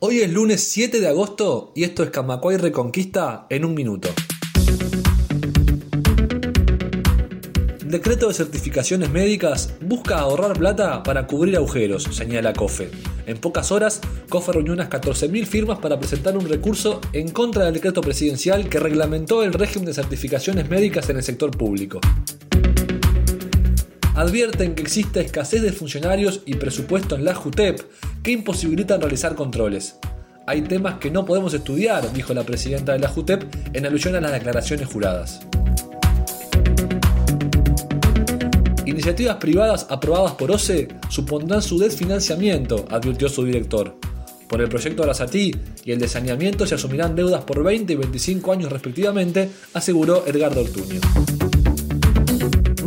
Hoy es lunes 7 de agosto y esto es Camacuay Reconquista en un minuto. El decreto de certificaciones médicas busca ahorrar plata para cubrir agujeros, señala COFE. En pocas horas, COFE reunió unas 14.000 firmas para presentar un recurso en contra del decreto presidencial que reglamentó el régimen de certificaciones médicas en el sector público advierten que existe escasez de funcionarios y presupuesto en la JUTEP que imposibilitan realizar controles. Hay temas que no podemos estudiar, dijo la presidenta de la JUTEP en alusión a las declaraciones juradas. Iniciativas privadas aprobadas por OCE supondrán su desfinanciamiento, advirtió su director. Por el proyecto Arasatí y el de saneamiento se asumirán deudas por 20 y 25 años respectivamente, aseguró Edgardo Ortuño.